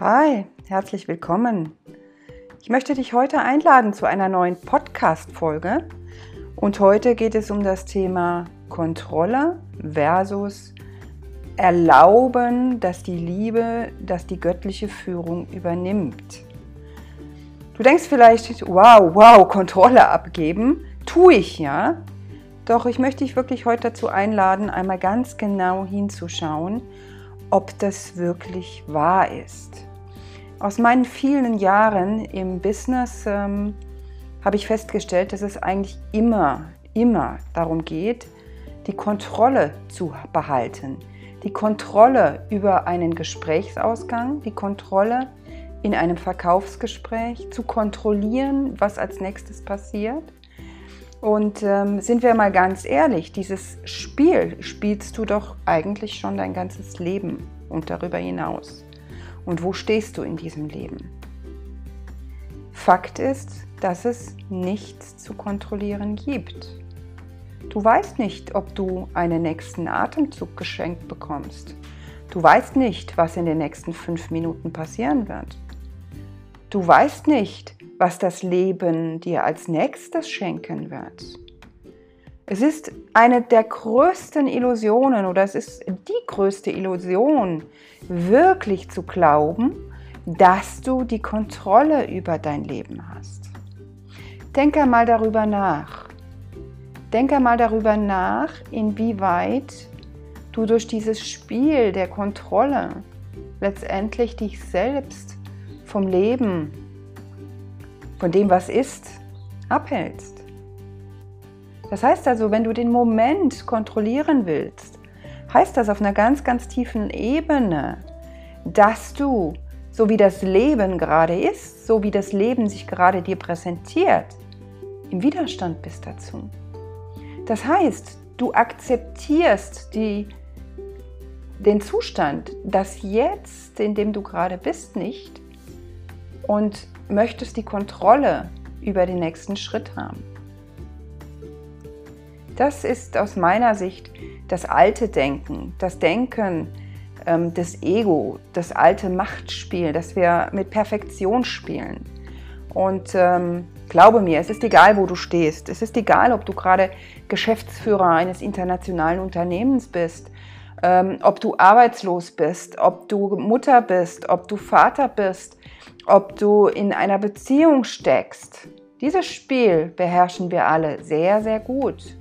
Hi, herzlich willkommen. Ich möchte dich heute einladen zu einer neuen Podcast-Folge. Und heute geht es um das Thema Kontrolle versus Erlauben, dass die Liebe, dass die göttliche Führung übernimmt. Du denkst vielleicht, wow, wow, Kontrolle abgeben. Tue ich ja. Doch ich möchte dich wirklich heute dazu einladen, einmal ganz genau hinzuschauen, ob das wirklich wahr ist. Aus meinen vielen Jahren im Business ähm, habe ich festgestellt, dass es eigentlich immer, immer darum geht, die Kontrolle zu behalten. Die Kontrolle über einen Gesprächsausgang, die Kontrolle in einem Verkaufsgespräch, zu kontrollieren, was als nächstes passiert. Und ähm, sind wir mal ganz ehrlich, dieses Spiel spielst du doch eigentlich schon dein ganzes Leben und darüber hinaus. Und wo stehst du in diesem Leben? Fakt ist, dass es nichts zu kontrollieren gibt. Du weißt nicht, ob du einen nächsten Atemzug geschenkt bekommst. Du weißt nicht, was in den nächsten fünf Minuten passieren wird. Du weißt nicht, was das Leben dir als nächstes schenken wird. Es ist eine der größten Illusionen oder es ist die größte Illusion, wirklich zu glauben, dass du die Kontrolle über dein Leben hast. Denke mal darüber nach. Denke mal darüber nach, inwieweit du durch dieses Spiel der Kontrolle letztendlich dich selbst vom Leben, von dem, was ist, abhältst. Das heißt also, wenn du den Moment kontrollieren willst, heißt das auf einer ganz, ganz tiefen Ebene, dass du, so wie das Leben gerade ist, so wie das Leben sich gerade dir präsentiert, im Widerstand bist dazu. Das heißt, du akzeptierst die, den Zustand, das Jetzt, in dem du gerade bist, nicht und möchtest die Kontrolle über den nächsten Schritt haben. Das ist aus meiner Sicht das alte Denken, das Denken ähm, des Ego, das alte Machtspiel, das wir mit Perfektion spielen. Und ähm, glaube mir, es ist egal, wo du stehst. Es ist egal, ob du gerade Geschäftsführer eines internationalen Unternehmens bist, ähm, ob du arbeitslos bist, ob du Mutter bist, ob du Vater bist, ob du in einer Beziehung steckst. Dieses Spiel beherrschen wir alle sehr, sehr gut.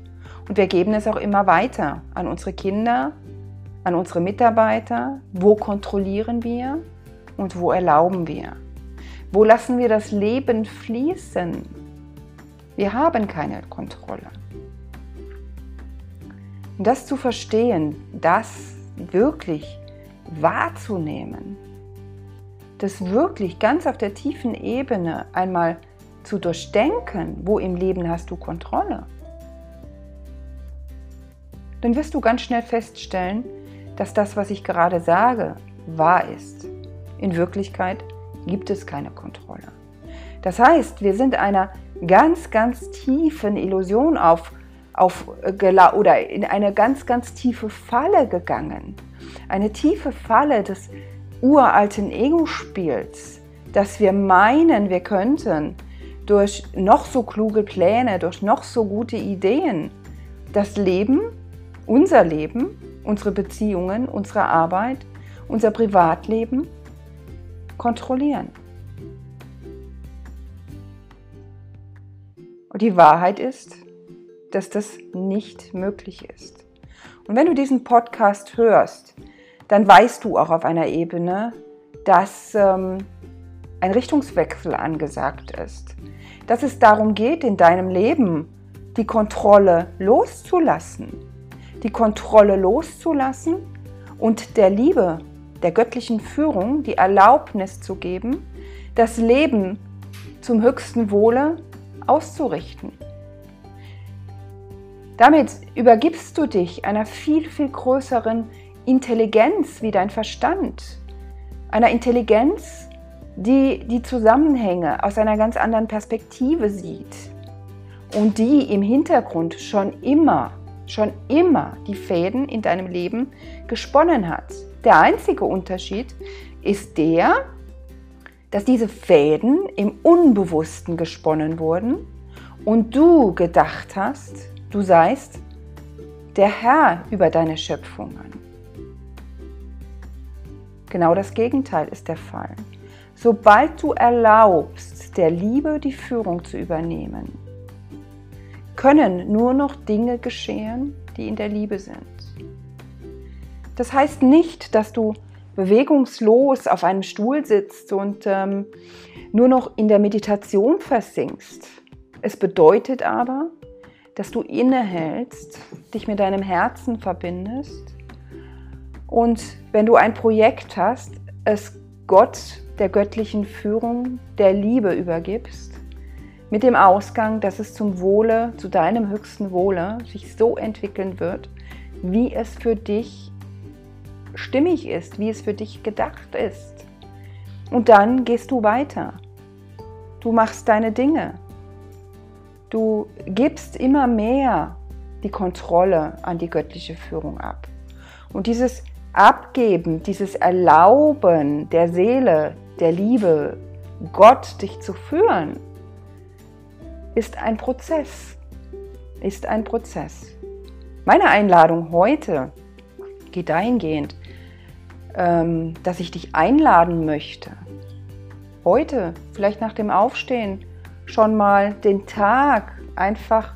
Und wir geben es auch immer weiter an unsere Kinder, an unsere Mitarbeiter. Wo kontrollieren wir und wo erlauben wir? Wo lassen wir das Leben fließen? Wir haben keine Kontrolle. Und das zu verstehen, das wirklich wahrzunehmen, das wirklich ganz auf der tiefen Ebene einmal zu durchdenken, wo im Leben hast du Kontrolle dann wirst du ganz schnell feststellen, dass das, was ich gerade sage, wahr ist. In Wirklichkeit gibt es keine Kontrolle. Das heißt, wir sind einer ganz, ganz tiefen Illusion auf, auf oder in eine ganz, ganz tiefe Falle gegangen. Eine tiefe Falle des uralten Ego-Spiels, dass wir meinen, wir könnten durch noch so kluge Pläne, durch noch so gute Ideen das Leben unser Leben, unsere Beziehungen, unsere Arbeit, unser Privatleben kontrollieren. Und die Wahrheit ist, dass das nicht möglich ist. Und wenn du diesen Podcast hörst, dann weißt du auch auf einer Ebene, dass ähm, ein Richtungswechsel angesagt ist. Dass es darum geht, in deinem Leben die Kontrolle loszulassen die Kontrolle loszulassen und der Liebe, der göttlichen Führung die Erlaubnis zu geben, das Leben zum höchsten Wohle auszurichten. Damit übergibst du dich einer viel, viel größeren Intelligenz wie dein Verstand, einer Intelligenz, die die Zusammenhänge aus einer ganz anderen Perspektive sieht und die im Hintergrund schon immer schon immer die Fäden in deinem Leben gesponnen hat. Der einzige Unterschied ist der, dass diese Fäden im Unbewussten gesponnen wurden und du gedacht hast, du seist der Herr über deine Schöpfungen. Genau das Gegenteil ist der Fall. Sobald du erlaubst, der Liebe die Führung zu übernehmen, können nur noch Dinge geschehen, die in der Liebe sind. Das heißt nicht, dass du bewegungslos auf einem Stuhl sitzt und ähm, nur noch in der Meditation versinkst. Es bedeutet aber, dass du innehältst, dich mit deinem Herzen verbindest und wenn du ein Projekt hast, es Gott der göttlichen Führung, der Liebe übergibst, mit dem Ausgang, dass es zum Wohle, zu deinem höchsten Wohle sich so entwickeln wird, wie es für dich stimmig ist, wie es für dich gedacht ist. Und dann gehst du weiter. Du machst deine Dinge. Du gibst immer mehr die Kontrolle an die göttliche Führung ab. Und dieses Abgeben, dieses Erlauben der Seele, der Liebe, Gott dich zu führen, ist ein Prozess. Ist ein Prozess. Meine Einladung heute geht dahingehend, ähm, dass ich dich einladen möchte, heute, vielleicht nach dem Aufstehen, schon mal den Tag einfach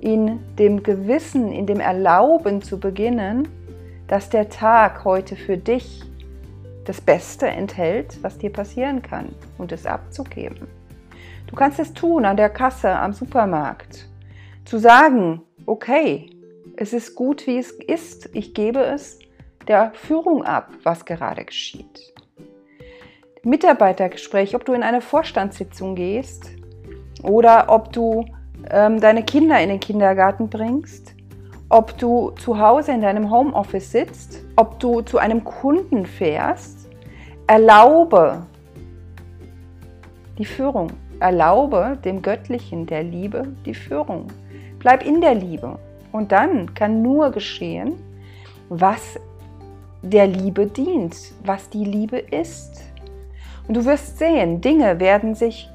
in dem Gewissen, in dem Erlauben zu beginnen, dass der Tag heute für dich das Beste enthält, was dir passieren kann und es abzugeben. Du kannst es tun an der Kasse am Supermarkt, zu sagen, okay, es ist gut, wie es ist, ich gebe es der Führung ab, was gerade geschieht. Mitarbeitergespräch, ob du in eine Vorstandssitzung gehst oder ob du ähm, deine Kinder in den Kindergarten bringst, ob du zu Hause in deinem Homeoffice sitzt, ob du zu einem Kunden fährst, erlaube die Führung, erlaube dem Göttlichen, der Liebe, die Führung. Bleib in der Liebe. Und dann kann nur geschehen, was der Liebe dient, was die Liebe ist. Und du wirst sehen, Dinge werden sich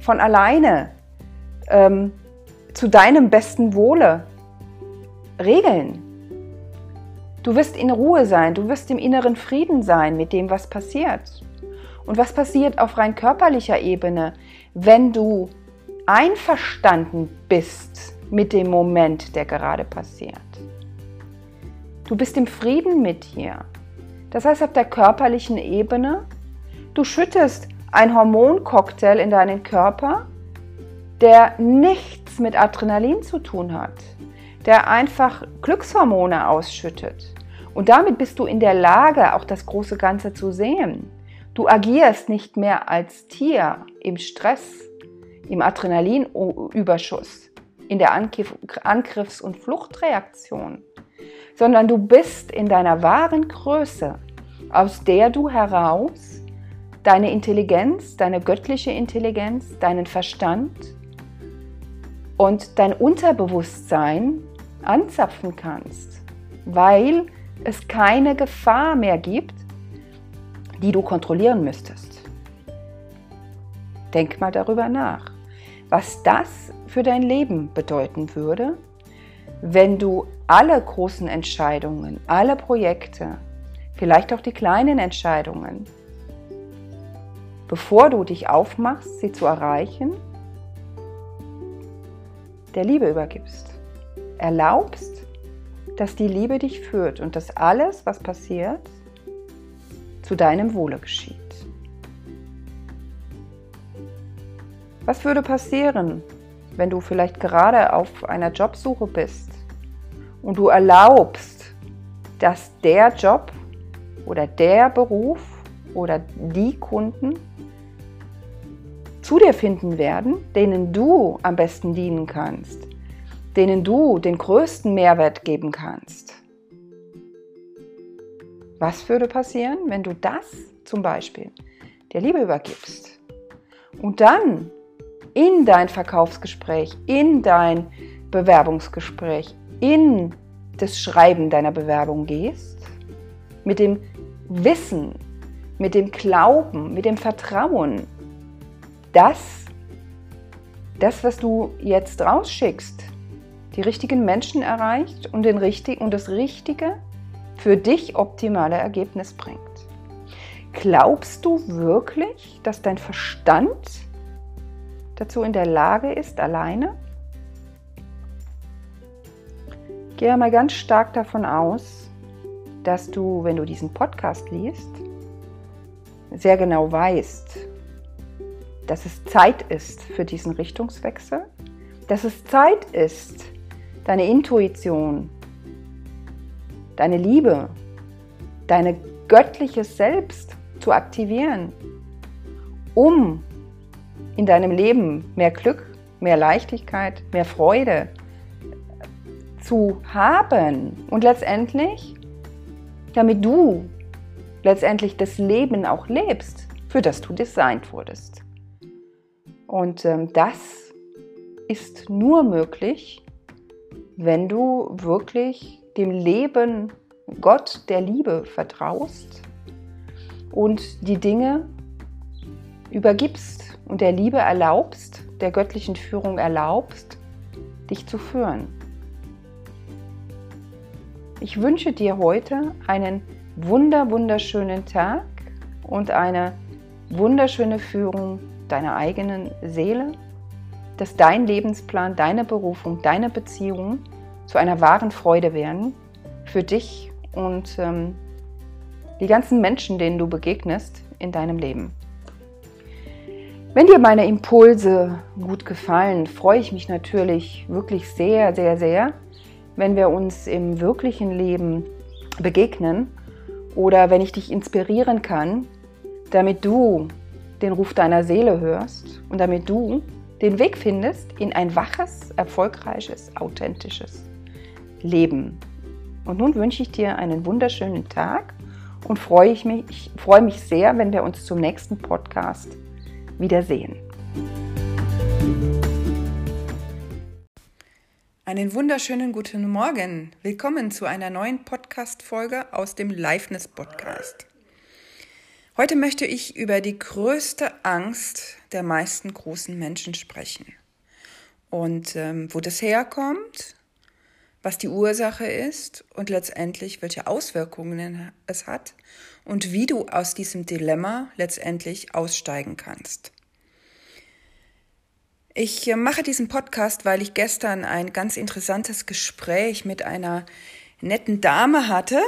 von alleine ähm, zu deinem besten Wohle regeln. Du wirst in Ruhe sein, du wirst im inneren Frieden sein mit dem, was passiert. Und was passiert auf rein körperlicher Ebene, wenn du einverstanden bist mit dem Moment, der gerade passiert? Du bist im Frieden mit dir. Das heißt, auf der körperlichen Ebene, du schüttest ein Hormoncocktail in deinen Körper, der nichts mit Adrenalin zu tun hat, der einfach Glückshormone ausschüttet. Und damit bist du in der Lage, auch das große Ganze zu sehen. Du agierst nicht mehr als Tier im Stress, im Adrenalinüberschuss, in der Angriffs- und Fluchtreaktion, sondern du bist in deiner wahren Größe, aus der du heraus deine Intelligenz, deine göttliche Intelligenz, deinen Verstand und dein Unterbewusstsein anzapfen kannst, weil es keine Gefahr mehr gibt, die du kontrollieren müsstest. Denk mal darüber nach, was das für dein Leben bedeuten würde, wenn du alle großen Entscheidungen, alle Projekte, vielleicht auch die kleinen Entscheidungen, bevor du dich aufmachst, sie zu erreichen, der Liebe übergibst. Erlaubst, dass die Liebe dich führt und dass alles, was passiert, zu deinem Wohle geschieht. Was würde passieren, wenn du vielleicht gerade auf einer Jobsuche bist und du erlaubst, dass der Job oder der Beruf oder die Kunden zu dir finden werden, denen du am besten dienen kannst, denen du den größten Mehrwert geben kannst. Was würde passieren, wenn du das zum Beispiel der Liebe übergibst und dann in dein Verkaufsgespräch, in dein Bewerbungsgespräch, in das Schreiben deiner Bewerbung gehst, mit dem Wissen, mit dem Glauben, mit dem Vertrauen, dass das, was du jetzt rausschickst, die richtigen Menschen erreicht und, den richtig, und das Richtige für dich optimale Ergebnis bringt. Glaubst du wirklich, dass dein Verstand dazu in der Lage ist, alleine? Gehe mal ganz stark davon aus, dass du, wenn du diesen Podcast liest, sehr genau weißt, dass es Zeit ist für diesen Richtungswechsel, dass es Zeit ist, deine Intuition, deine Liebe, deine göttliches Selbst zu aktivieren, um in deinem Leben mehr Glück, mehr Leichtigkeit, mehr Freude zu haben und letztendlich, damit du letztendlich das Leben auch lebst, für das du designt wurdest. Und ähm, das ist nur möglich, wenn du wirklich dem Leben, Gott der Liebe vertraust und die Dinge übergibst und der Liebe erlaubst, der göttlichen Führung erlaubst, dich zu führen. Ich wünsche dir heute einen wunder wunderschönen Tag und eine wunderschöne Führung deiner eigenen Seele, dass dein Lebensplan, deine Berufung, deine Beziehungen zu einer wahren Freude werden für dich und ähm, die ganzen Menschen, denen du begegnest in deinem Leben. Wenn dir meine Impulse gut gefallen, freue ich mich natürlich wirklich sehr, sehr, sehr, wenn wir uns im wirklichen Leben begegnen oder wenn ich dich inspirieren kann, damit du den Ruf deiner Seele hörst und damit du den Weg findest in ein waches, erfolgreiches, authentisches Leben. Und nun wünsche ich dir einen wunderschönen Tag und freue ich mich, ich freue mich sehr, wenn wir uns zum nächsten Podcast wiedersehen. Einen wunderschönen guten Morgen. Willkommen zu einer neuen Podcast-Folge aus dem Liveness Podcast. Heute möchte ich über die größte Angst der meisten großen Menschen sprechen. Und ähm, wo das herkommt, was die Ursache ist und letztendlich welche Auswirkungen es hat und wie du aus diesem Dilemma letztendlich aussteigen kannst. Ich äh, mache diesen Podcast, weil ich gestern ein ganz interessantes Gespräch mit einer netten Dame hatte,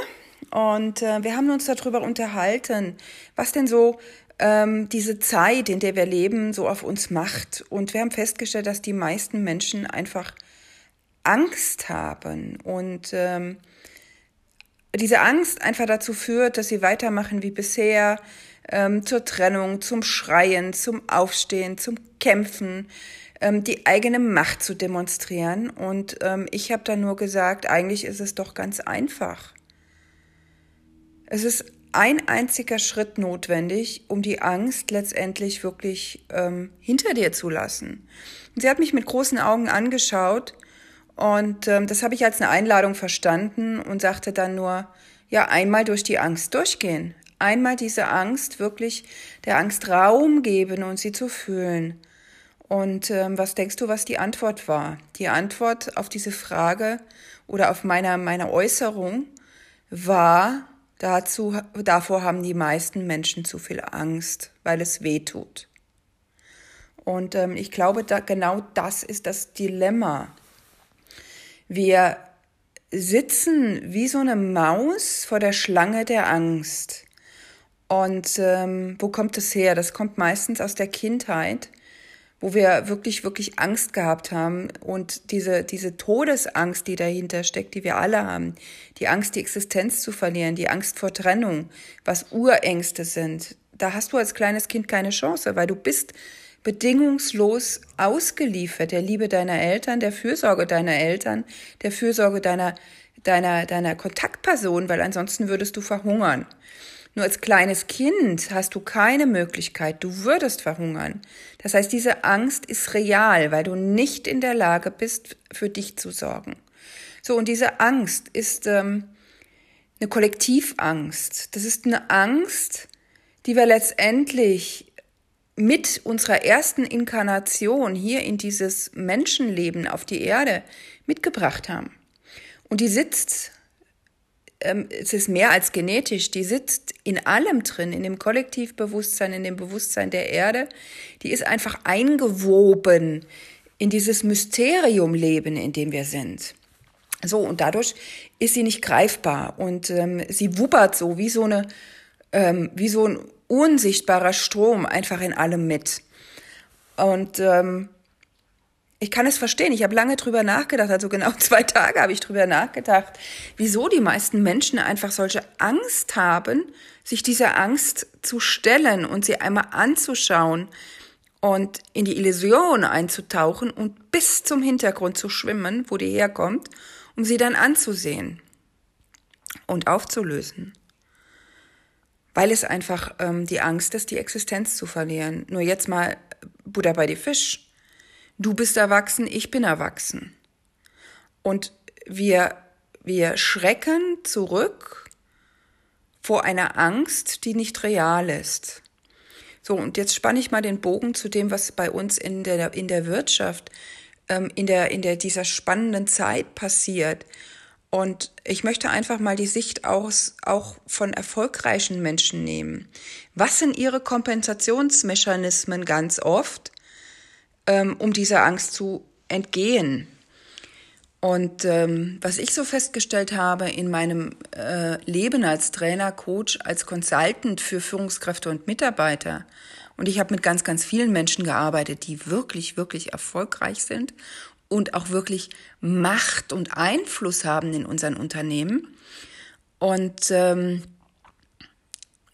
und äh, wir haben uns darüber unterhalten, was denn so ähm, diese Zeit, in der wir leben, so auf uns macht. Und wir haben festgestellt, dass die meisten Menschen einfach Angst haben und ähm, diese Angst einfach dazu führt, dass sie weitermachen wie bisher, ähm, zur Trennung, zum Schreien, zum Aufstehen, zum Kämpfen, ähm, die eigene Macht zu demonstrieren. Und ähm, ich habe da nur gesagt, eigentlich ist es doch ganz einfach. Es ist ein einziger Schritt notwendig, um die Angst letztendlich wirklich ähm, hinter dir zu lassen. Und sie hat mich mit großen Augen angeschaut und ähm, das habe ich als eine Einladung verstanden und sagte dann nur, ja, einmal durch die Angst durchgehen. Einmal diese Angst wirklich der Angst Raum geben und sie zu fühlen. Und ähm, was denkst du, was die Antwort war? Die Antwort auf diese Frage oder auf meiner, meine Äußerung war, Dazu, davor haben die meisten Menschen zu viel Angst, weil es weh tut. Und ähm, ich glaube, da, genau das ist das Dilemma. Wir sitzen wie so eine Maus vor der Schlange der Angst. Und ähm, wo kommt das her? Das kommt meistens aus der Kindheit wo wir wirklich, wirklich Angst gehabt haben und diese, diese Todesangst, die dahinter steckt, die wir alle haben, die Angst, die Existenz zu verlieren, die Angst vor Trennung, was Urängste sind, da hast du als kleines Kind keine Chance, weil du bist bedingungslos ausgeliefert der Liebe deiner Eltern, der Fürsorge deiner Eltern, der Fürsorge deiner, deiner, deiner Kontaktperson, weil ansonsten würdest du verhungern. Nur als kleines Kind hast du keine Möglichkeit, du würdest verhungern. Das heißt, diese Angst ist real, weil du nicht in der Lage bist, für dich zu sorgen. So, und diese Angst ist ähm, eine Kollektivangst. Das ist eine Angst, die wir letztendlich mit unserer ersten Inkarnation hier in dieses Menschenleben auf die Erde mitgebracht haben. Und die sitzt, ähm, es ist mehr als genetisch, die sitzt in allem drin, in dem Kollektivbewusstsein, in dem Bewusstsein der Erde. Die ist einfach eingewoben in dieses Mysteriumleben, in dem wir sind. So, und dadurch ist sie nicht greifbar und ähm, sie wuppert so wie so eine, ähm, wie so ein unsichtbarer Strom einfach in allem mit. Und ähm, ich kann es verstehen. Ich habe lange drüber nachgedacht, also genau zwei Tage habe ich drüber nachgedacht, wieso die meisten Menschen einfach solche Angst haben, sich dieser Angst zu stellen und sie einmal anzuschauen und in die Illusion einzutauchen und bis zum Hintergrund zu schwimmen, wo die herkommt um sie dann anzusehen und aufzulösen. Weil es einfach ähm, die Angst ist, die Existenz zu verlieren. Nur jetzt mal Buddha bei die Fisch. Du bist erwachsen, ich bin erwachsen. Und wir, wir schrecken zurück vor einer Angst, die nicht real ist. So, und jetzt spanne ich mal den Bogen zu dem, was bei uns in der, in der Wirtschaft ähm, in, der, in der, dieser spannenden Zeit passiert. Und ich möchte einfach mal die Sicht aus, auch von erfolgreichen Menschen nehmen. Was sind ihre Kompensationsmechanismen ganz oft, ähm, um dieser Angst zu entgehen? Und ähm, was ich so festgestellt habe in meinem äh, Leben als Trainer, Coach, als Consultant für Führungskräfte und Mitarbeiter, und ich habe mit ganz, ganz vielen Menschen gearbeitet, die wirklich, wirklich erfolgreich sind und auch wirklich Macht und Einfluss haben in unseren Unternehmen. Und ähm,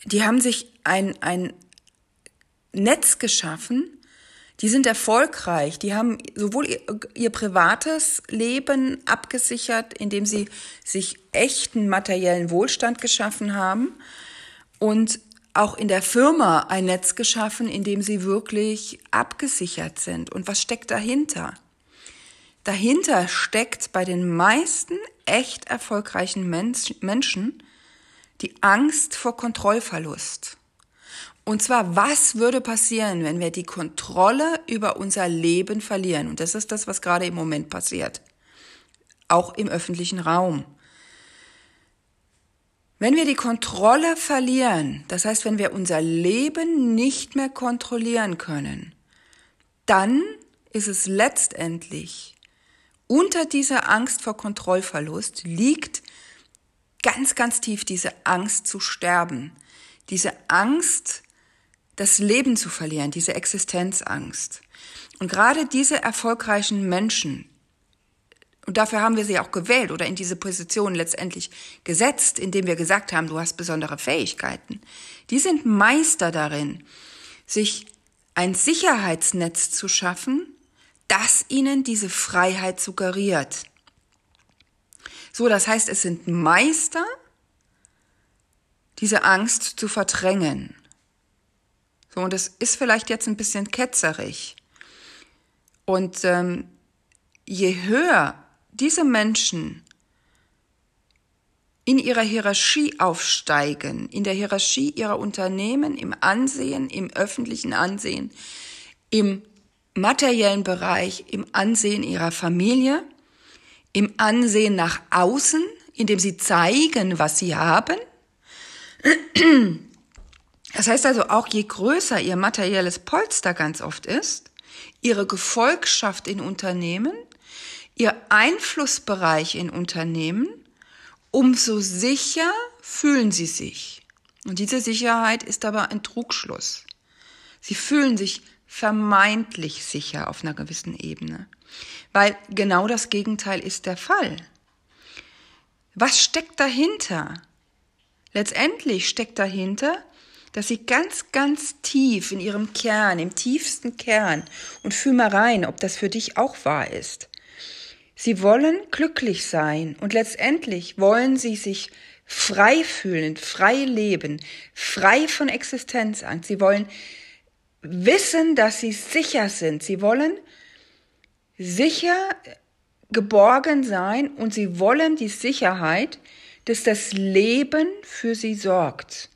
die haben sich ein, ein Netz geschaffen, die sind erfolgreich, die haben sowohl ihr, ihr, privates Leben abgesichert, indem sie sich echten materiellen Wohlstand geschaffen haben und auch in der Firma ein Netz geschaffen, in dem sie wirklich abgesichert sind. Und was steckt dahinter? Dahinter steckt bei den meisten echt erfolgreichen Menschen die Angst vor Kontrollverlust. Und zwar, was würde passieren, wenn wir die Kontrolle über unser Leben verlieren? Und das ist das, was gerade im Moment passiert. Auch im öffentlichen Raum. Wenn wir die Kontrolle verlieren, das heißt, wenn wir unser Leben nicht mehr kontrollieren können, dann ist es letztendlich unter dieser Angst vor Kontrollverlust liegt ganz, ganz tief diese Angst zu sterben, diese Angst, das Leben zu verlieren, diese Existenzangst. Und gerade diese erfolgreichen Menschen, und dafür haben wir sie auch gewählt oder in diese Position letztendlich gesetzt, indem wir gesagt haben, du hast besondere Fähigkeiten. Die sind Meister darin, sich ein Sicherheitsnetz zu schaffen, das ihnen diese Freiheit suggeriert. So, das heißt, es sind Meister, diese Angst zu verdrängen. So, und es ist vielleicht jetzt ein bisschen ketzerig. Und ähm, je höher diese Menschen in ihrer Hierarchie aufsteigen, in der Hierarchie ihrer Unternehmen, im Ansehen, im öffentlichen Ansehen, im materiellen Bereich, im Ansehen ihrer Familie, im Ansehen nach außen, indem sie zeigen, was sie haben. Das heißt also auch, je größer ihr materielles Polster ganz oft ist, ihre Gefolgschaft in Unternehmen, ihr Einflussbereich in Unternehmen, umso sicher fühlen sie sich. Und diese Sicherheit ist aber ein Trugschluss. Sie fühlen sich vermeintlich sicher auf einer gewissen Ebene, weil genau das Gegenteil ist der Fall. Was steckt dahinter? Letztendlich steckt dahinter, dass sie ganz, ganz tief in ihrem Kern, im tiefsten Kern, und fühl mal rein, ob das für dich auch wahr ist, Sie wollen glücklich sein und letztendlich wollen sie sich frei fühlen, frei leben, frei von Existenzangst. Sie wollen wissen, dass sie sicher sind. Sie wollen sicher geborgen sein und sie wollen die Sicherheit, dass das Leben für sie sorgt.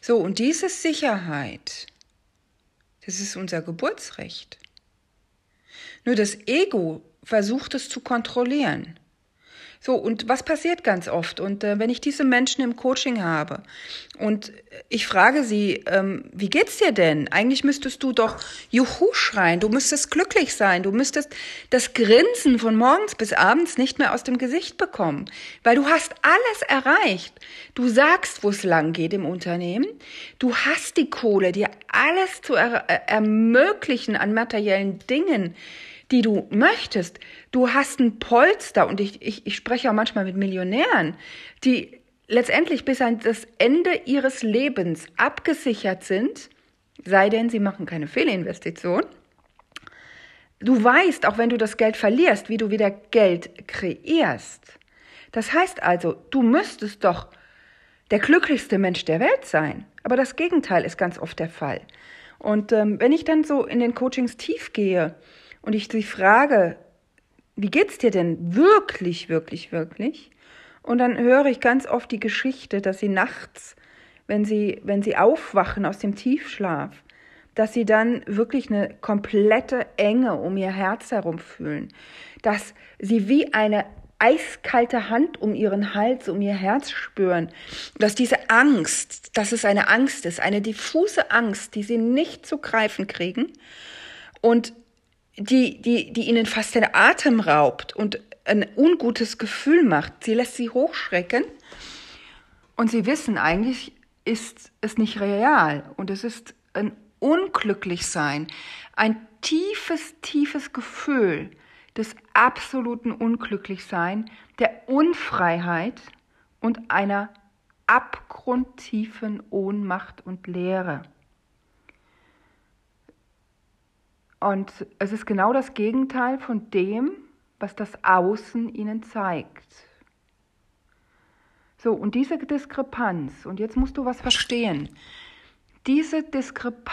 So, und diese Sicherheit, das ist unser Geburtsrecht. Nur das Ego versucht es zu kontrollieren. So, und was passiert ganz oft? Und äh, wenn ich diese Menschen im Coaching habe und ich frage sie, ähm, wie geht's dir denn? Eigentlich müsstest du doch Juhu schreien, du müsstest glücklich sein, du müsstest das Grinsen von morgens bis abends nicht mehr aus dem Gesicht bekommen, weil du hast alles erreicht. Du sagst, wo es lang geht im Unternehmen, du hast die Kohle, dir alles zu er äh, ermöglichen an materiellen Dingen die du möchtest. Du hast ein Polster und ich, ich, ich spreche auch manchmal mit Millionären, die letztendlich bis an das Ende ihres Lebens abgesichert sind, sei denn, sie machen keine Fehlinvestition. Du weißt, auch wenn du das Geld verlierst, wie du wieder Geld kreierst. Das heißt also, du müsstest doch der glücklichste Mensch der Welt sein. Aber das Gegenteil ist ganz oft der Fall. Und ähm, wenn ich dann so in den Coachings tief gehe und ich sie frage, wie geht's dir denn wirklich, wirklich, wirklich? Und dann höre ich ganz oft die Geschichte, dass sie nachts, wenn sie, wenn sie aufwachen aus dem Tiefschlaf, dass sie dann wirklich eine komplette Enge um ihr Herz herum fühlen, dass sie wie eine eiskalte Hand um ihren Hals, um ihr Herz spüren, dass diese Angst, dass es eine Angst ist, eine diffuse Angst, die sie nicht zu greifen kriegen. Und die, die, die ihnen fast den Atem raubt und ein ungutes Gefühl macht. Sie lässt sie hochschrecken und sie wissen, eigentlich ist es nicht real und es ist ein Unglücklichsein, ein tiefes, tiefes Gefühl des absoluten Unglücklichsein, der Unfreiheit und einer abgrundtiefen Ohnmacht und Leere. Und es ist genau das Gegenteil von dem, was das Außen ihnen zeigt. So, und diese Diskrepanz, und jetzt musst du was verstehen, diese Diskrepanz